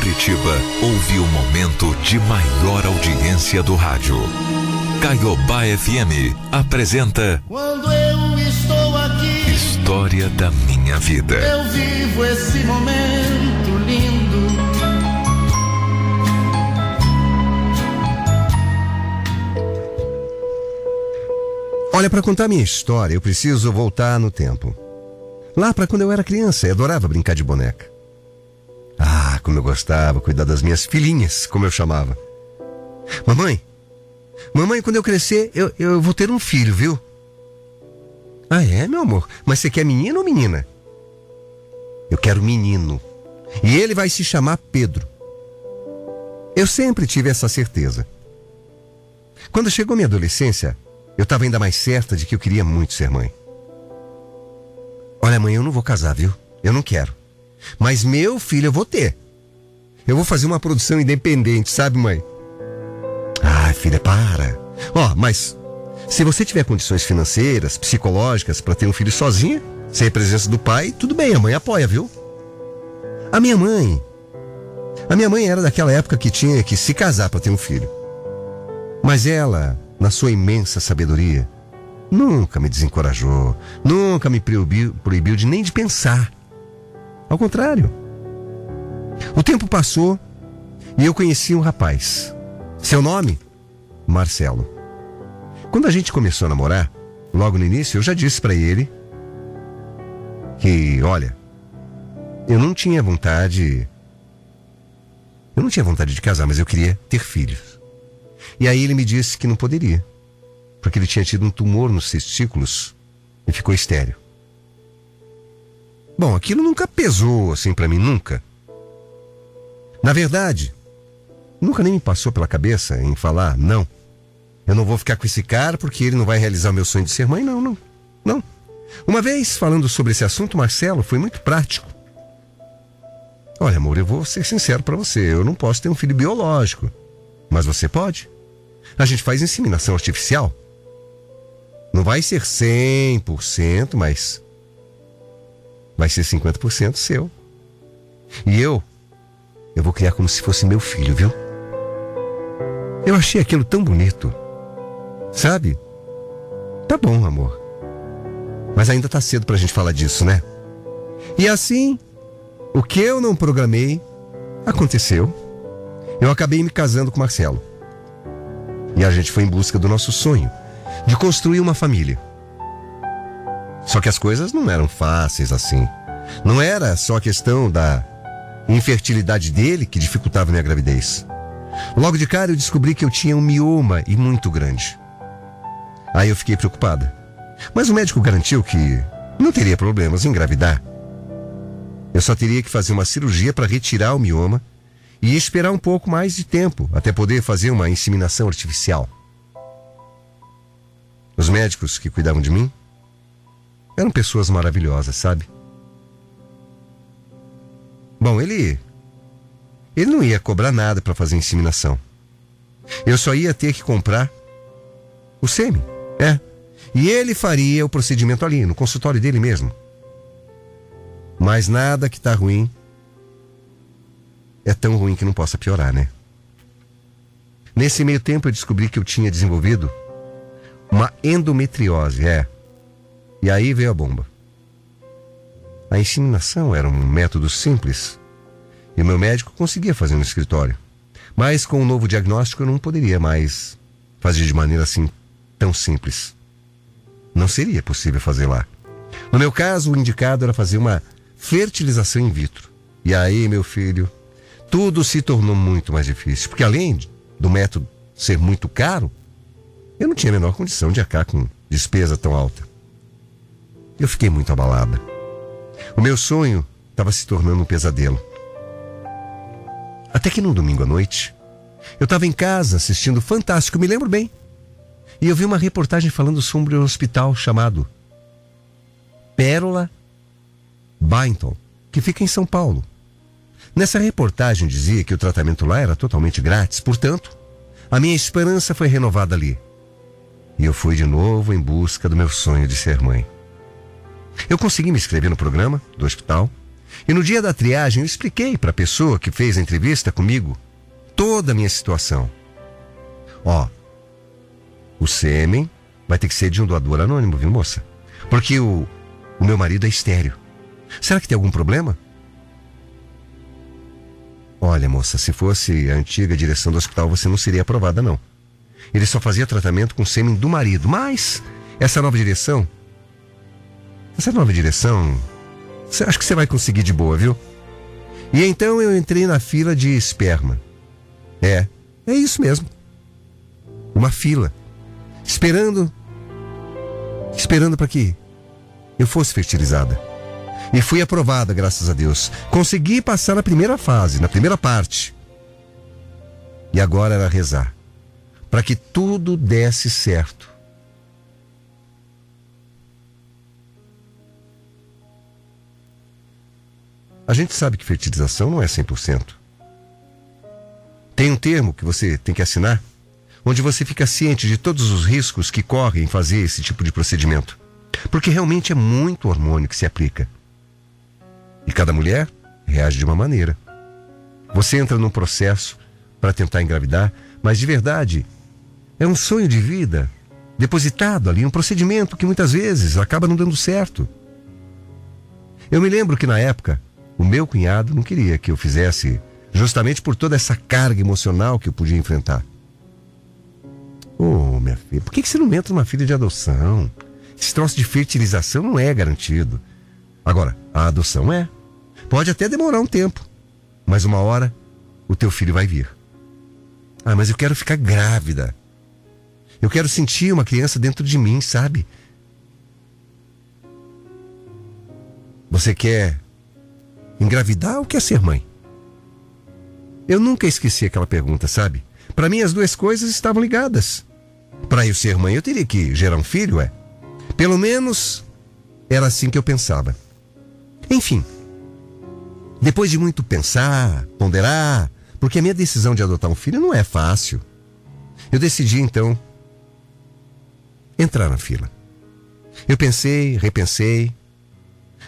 Curitiba ouve o momento de maior audiência do rádio. Caiobá FM apresenta Quando eu estou aqui, História da Minha Vida. eu vivo esse momento lindo. Olha, para contar minha história, eu preciso voltar no tempo. Lá para quando eu era criança e adorava brincar de boneca. Como eu gostava cuidar das minhas filhinhas, como eu chamava. Mamãe, mamãe, quando eu crescer, eu, eu vou ter um filho, viu? Ah, é, meu amor? Mas você quer menino ou menina? Eu quero menino. E ele vai se chamar Pedro. Eu sempre tive essa certeza. Quando chegou minha adolescência, eu estava ainda mais certa de que eu queria muito ser mãe. Olha, mãe, eu não vou casar, viu? Eu não quero. Mas meu filho eu vou ter. Eu vou fazer uma produção independente, sabe, mãe? Ai, filha, para. Ó, mas se você tiver condições financeiras, psicológicas para ter um filho sozinha, sem a presença do pai, tudo bem, a mãe apoia, viu? A minha mãe. A minha mãe era daquela época que tinha que se casar para ter um filho. Mas ela, na sua imensa sabedoria, nunca me desencorajou, nunca me proibiu, proibiu de nem de pensar. Ao contrário. O tempo passou e eu conheci um rapaz. Seu nome? Marcelo. Quando a gente começou a namorar, logo no início, eu já disse para ele que, olha, eu não tinha vontade. Eu não tinha vontade de casar, mas eu queria ter filhos. E aí ele me disse que não poderia, porque ele tinha tido um tumor nos testículos e ficou estéreo. Bom, aquilo nunca pesou assim para mim, nunca. Na verdade, nunca nem me passou pela cabeça em falar, não, eu não vou ficar com esse cara porque ele não vai realizar o meu sonho de ser mãe, não, não, não. Uma vez, falando sobre esse assunto, Marcelo foi muito prático. Olha, amor, eu vou ser sincero para você, eu não posso ter um filho biológico, mas você pode. A gente faz inseminação artificial. Não vai ser 100%, mas vai ser 50% seu. E eu, eu vou criar como se fosse meu filho, viu? Eu achei aquilo tão bonito. Sabe? Tá bom, amor. Mas ainda tá cedo pra gente falar disso, né? E assim, o que eu não programei aconteceu. Eu acabei me casando com Marcelo. E a gente foi em busca do nosso sonho de construir uma família. Só que as coisas não eram fáceis assim. Não era só questão da infertilidade dele que dificultava minha gravidez. Logo de cara eu descobri que eu tinha um mioma e muito grande. Aí eu fiquei preocupada. Mas o médico garantiu que não teria problemas em engravidar. Eu só teria que fazer uma cirurgia para retirar o mioma e esperar um pouco mais de tempo até poder fazer uma inseminação artificial. Os médicos que cuidavam de mim eram pessoas maravilhosas, sabe? Bom, ele. Ele não ia cobrar nada para fazer inseminação. Eu só ia ter que comprar o sêmen. É. E ele faria o procedimento ali, no consultório dele mesmo. Mas nada que tá ruim é tão ruim que não possa piorar, né? Nesse meio tempo eu descobri que eu tinha desenvolvido uma endometriose, é. E aí veio a bomba. A inseminação era um método simples e o meu médico conseguia fazer no escritório. Mas com o novo diagnóstico eu não poderia mais fazer de maneira assim tão simples. Não seria possível fazer lá. No meu caso, o indicado era fazer uma fertilização in vitro. E aí, meu filho, tudo se tornou muito mais difícil, porque além do método ser muito caro, eu não tinha a menor condição de arcar com despesa tão alta. Eu fiquei muito abalada. O meu sonho estava se tornando um pesadelo. Até que num domingo à noite, eu estava em casa assistindo Fantástico, me lembro bem. E eu vi uma reportagem falando sobre um hospital chamado Pérola Bainton, que fica em São Paulo. Nessa reportagem dizia que o tratamento lá era totalmente grátis, portanto, a minha esperança foi renovada ali. E eu fui de novo em busca do meu sonho de ser mãe. Eu consegui me inscrever no programa do hospital E no dia da triagem eu expliquei para a pessoa que fez a entrevista comigo toda a minha situação. Ó, o sêmen vai ter que ser de um doador anônimo, viu, moça? Porque o, o meu marido é estéreo. Será que tem algum problema? Olha, moça, se fosse a antiga direção do hospital, você não seria aprovada, não. Ele só fazia tratamento com sêmen do marido. Mas essa nova direção. Essa nova direção. Acho que você vai conseguir de boa, viu? E então eu entrei na fila de esperma. É, é isso mesmo. Uma fila. Esperando. Esperando para que eu fosse fertilizada. E fui aprovada, graças a Deus. Consegui passar na primeira fase, na primeira parte. E agora era rezar. Para que tudo desse certo. A gente sabe que fertilização não é 100%. Tem um termo que você tem que assinar, onde você fica ciente de todos os riscos que correm em fazer esse tipo de procedimento. Porque realmente é muito hormônio que se aplica. E cada mulher reage de uma maneira. Você entra num processo para tentar engravidar, mas de verdade é um sonho de vida depositado ali, um procedimento que muitas vezes acaba não dando certo. Eu me lembro que na época o meu cunhado não queria que eu fizesse, justamente por toda essa carga emocional que eu podia enfrentar. Ô, oh, minha filha, por que, que você não entra numa filha de adoção? Esse troço de fertilização não é garantido. Agora, a adoção é. Pode até demorar um tempo, mas uma hora o teu filho vai vir. Ah, mas eu quero ficar grávida. Eu quero sentir uma criança dentro de mim, sabe? Você quer engravidar ou quer ser mãe? Eu nunca esqueci aquela pergunta, sabe? Para mim as duas coisas estavam ligadas. Para eu ser mãe, eu teria que gerar um filho, é? Pelo menos era assim que eu pensava. Enfim, depois de muito pensar, ponderar, porque a minha decisão de adotar um filho não é fácil, eu decidi então entrar na fila. Eu pensei, repensei.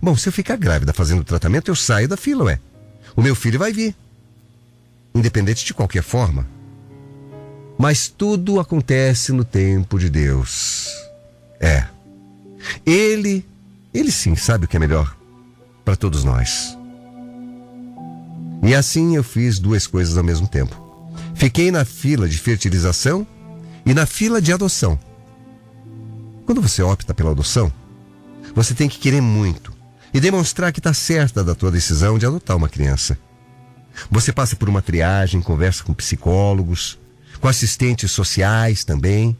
Bom, se eu ficar grávida fazendo o tratamento, eu saio da fila, ué. O meu filho vai vir. Independente de qualquer forma. Mas tudo acontece no tempo de Deus. É. Ele, ele sim sabe o que é melhor para todos nós. E assim eu fiz duas coisas ao mesmo tempo. Fiquei na fila de fertilização e na fila de adoção. Quando você opta pela adoção, você tem que querer muito e demonstrar que está certa da tua decisão de adotar uma criança. Você passa por uma triagem, conversa com psicólogos, com assistentes sociais também.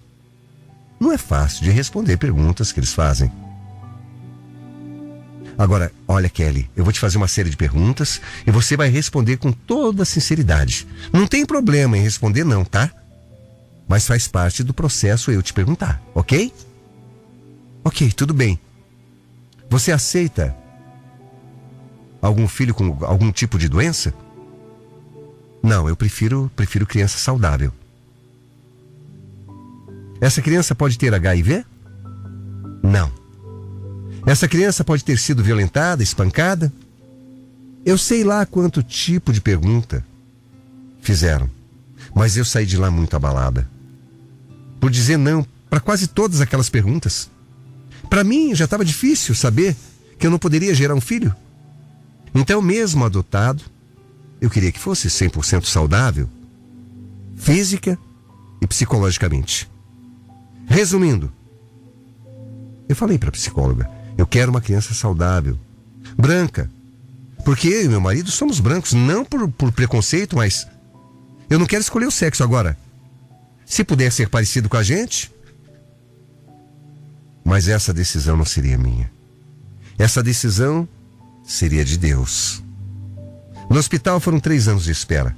Não é fácil de responder perguntas que eles fazem. Agora, olha, Kelly, eu vou te fazer uma série de perguntas e você vai responder com toda sinceridade. Não tem problema em responder, não, tá? Mas faz parte do processo eu te perguntar, ok? Ok, tudo bem. Você aceita algum filho com algum tipo de doença? Não, eu prefiro, prefiro criança saudável. Essa criança pode ter HIV? Não. Essa criança pode ter sido violentada, espancada? Eu sei lá quanto tipo de pergunta fizeram, mas eu saí de lá muito abalada. Por dizer não para quase todas aquelas perguntas. Para mim já estava difícil saber que eu não poderia gerar um filho. Então, mesmo adotado, eu queria que fosse 100% saudável, física e psicologicamente. Resumindo, eu falei para a psicóloga: eu quero uma criança saudável, branca. Porque eu e meu marido somos brancos, não por, por preconceito, mas eu não quero escolher o sexo agora. Se puder ser parecido com a gente. Mas essa decisão não seria minha. Essa decisão seria de Deus. No hospital foram três anos de espera.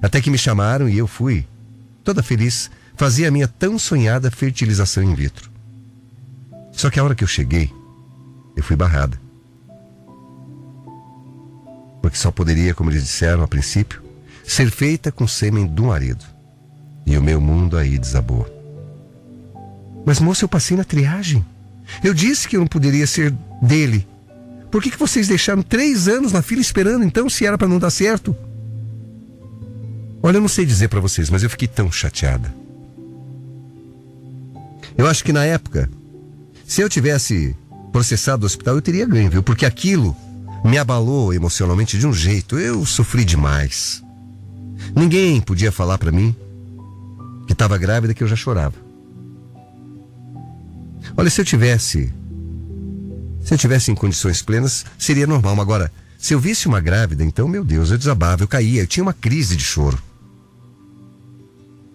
Até que me chamaram e eu fui, toda feliz, fazia a minha tão sonhada fertilização in vitro. Só que a hora que eu cheguei, eu fui barrada. Porque só poderia, como eles disseram a princípio, ser feita com sêmen do marido. E o meu mundo aí desabou. Mas moça, eu passei na triagem. Eu disse que eu não poderia ser dele. Por que, que vocês deixaram três anos na fila esperando então, se era para não dar certo? Olha, eu não sei dizer para vocês, mas eu fiquei tão chateada. Eu acho que na época, se eu tivesse processado do hospital, eu teria ganho, viu? Porque aquilo me abalou emocionalmente de um jeito. Eu sofri demais. Ninguém podia falar para mim que estava grávida que eu já chorava. Olha, se eu tivesse se eu tivesse em condições plenas, seria normal. Agora, se eu visse uma grávida, então, meu Deus, eu desabava, eu caía, eu tinha uma crise de choro.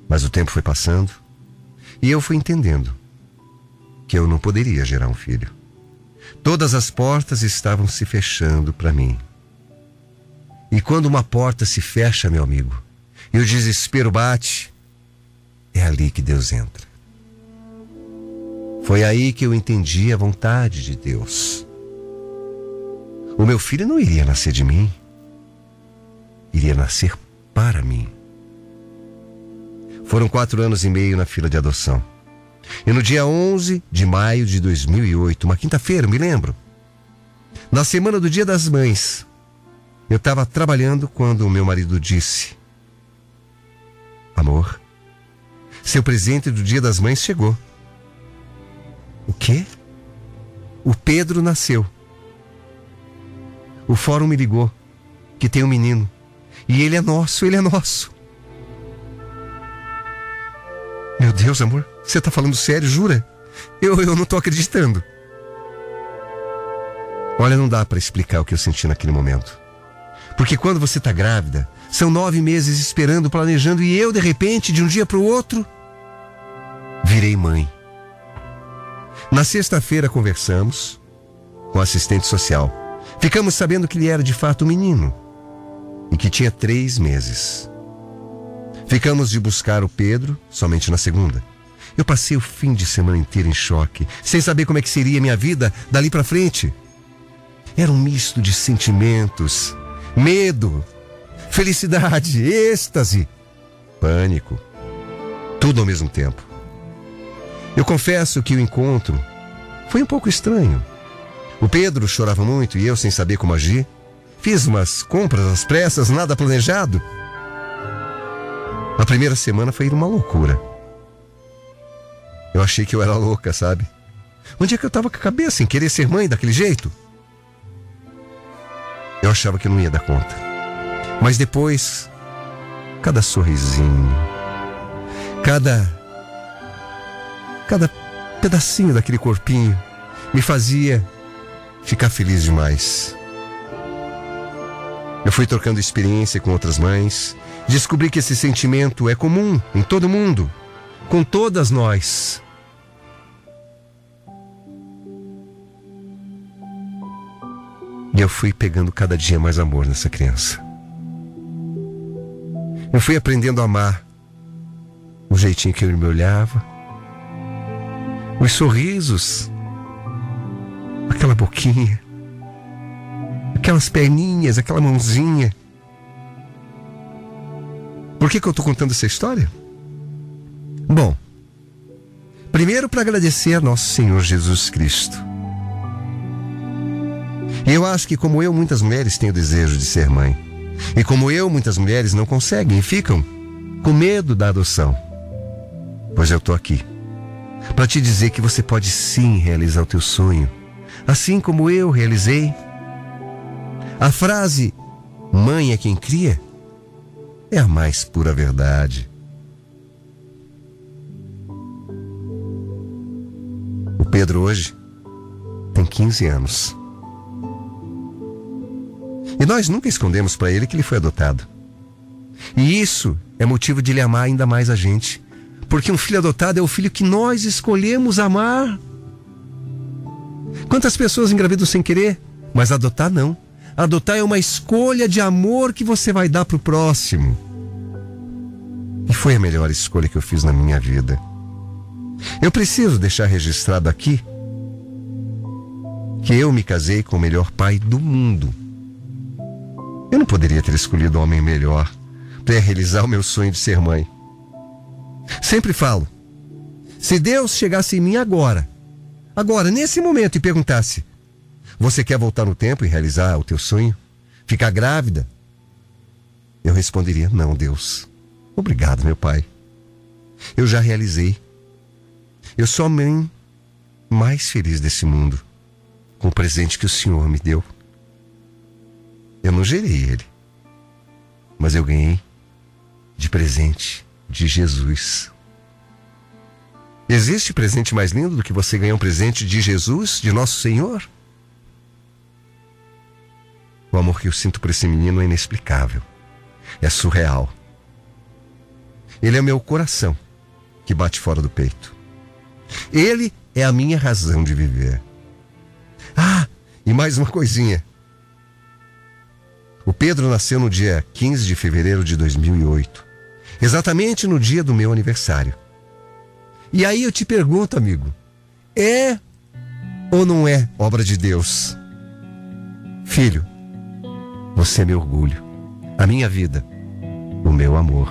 Mas o tempo foi passando e eu fui entendendo que eu não poderia gerar um filho. Todas as portas estavam se fechando para mim. E quando uma porta se fecha, meu amigo, e o desespero bate, é ali que Deus entra. Foi aí que eu entendi a vontade de Deus. O meu filho não iria nascer de mim, iria nascer para mim. Foram quatro anos e meio na fila de adoção. E no dia 11 de maio de 2008, uma quinta-feira, me lembro, na semana do Dia das Mães, eu estava trabalhando quando o meu marido disse: Amor, seu presente do Dia das Mães chegou. O quê? O Pedro nasceu. O fórum me ligou que tem um menino. E ele é nosso, ele é nosso. Meu Deus, amor, você tá falando sério, jura? Eu, eu não tô acreditando. Olha, não dá para explicar o que eu senti naquele momento. Porque quando você tá grávida, são nove meses esperando, planejando, e eu, de repente, de um dia para o outro, virei mãe. Na sexta-feira conversamos com o assistente social. Ficamos sabendo que ele era de fato um menino e que tinha três meses. Ficamos de buscar o Pedro somente na segunda. Eu passei o fim de semana inteiro em choque, sem saber como é que seria minha vida dali para frente. Era um misto de sentimentos, medo, felicidade, êxtase, pânico, tudo ao mesmo tempo. Eu confesso que o encontro foi um pouco estranho. O Pedro chorava muito e eu, sem saber como agir, fiz umas compras às pressas, nada planejado. A primeira semana foi uma loucura. Eu achei que eu era louca, sabe? Onde é que eu tava com a cabeça em querer ser mãe daquele jeito? Eu achava que eu não ia dar conta. Mas depois, cada sorrisinho, cada Cada pedacinho daquele corpinho me fazia ficar feliz demais. Eu fui trocando experiência com outras mães, descobri que esse sentimento é comum em todo mundo, com todas nós. E eu fui pegando cada dia mais amor nessa criança. Eu fui aprendendo a amar o jeitinho que ele me olhava, os sorrisos, aquela boquinha, aquelas perninhas, aquela mãozinha. Por que, que eu estou contando essa história? Bom, primeiro para agradecer a nosso Senhor Jesus Cristo. E eu acho que, como eu, muitas mulheres têm o desejo de ser mãe. E como eu, muitas mulheres não conseguem e ficam com medo da adoção. Pois eu estou aqui para te dizer que você pode sim realizar o teu sonho, assim como eu realizei. A frase mãe é quem cria é a mais pura verdade. O Pedro hoje tem 15 anos. E nós nunca escondemos para ele que ele foi adotado. E isso é motivo de ele amar ainda mais a gente porque um filho adotado é o filho que nós escolhemos amar. Quantas pessoas engravidam sem querer? Mas adotar não. Adotar é uma escolha de amor que você vai dar para o próximo. E foi a melhor escolha que eu fiz na minha vida. Eu preciso deixar registrado aqui que eu me casei com o melhor pai do mundo. Eu não poderia ter escolhido um homem melhor para realizar o meu sonho de ser mãe. Sempre falo: se Deus chegasse em mim agora, agora, nesse momento, e perguntasse: Você quer voltar no tempo e realizar o teu sonho? Ficar grávida? Eu responderia: Não, Deus. Obrigado, meu pai. Eu já realizei. Eu sou a mãe mais feliz desse mundo com o presente que o Senhor me deu. Eu não gerei ele, mas eu ganhei de presente de Jesus. Existe presente mais lindo do que você ganhar um presente de Jesus, de nosso Senhor? O amor que eu sinto por esse menino é inexplicável. É surreal. Ele é o meu coração que bate fora do peito. Ele é a minha razão de viver. Ah, e mais uma coisinha. O Pedro nasceu no dia 15 de fevereiro de 2008, exatamente no dia do meu aniversário. E aí eu te pergunto, amigo, é ou não é obra de Deus? Filho, você é meu orgulho, a minha vida, o meu amor.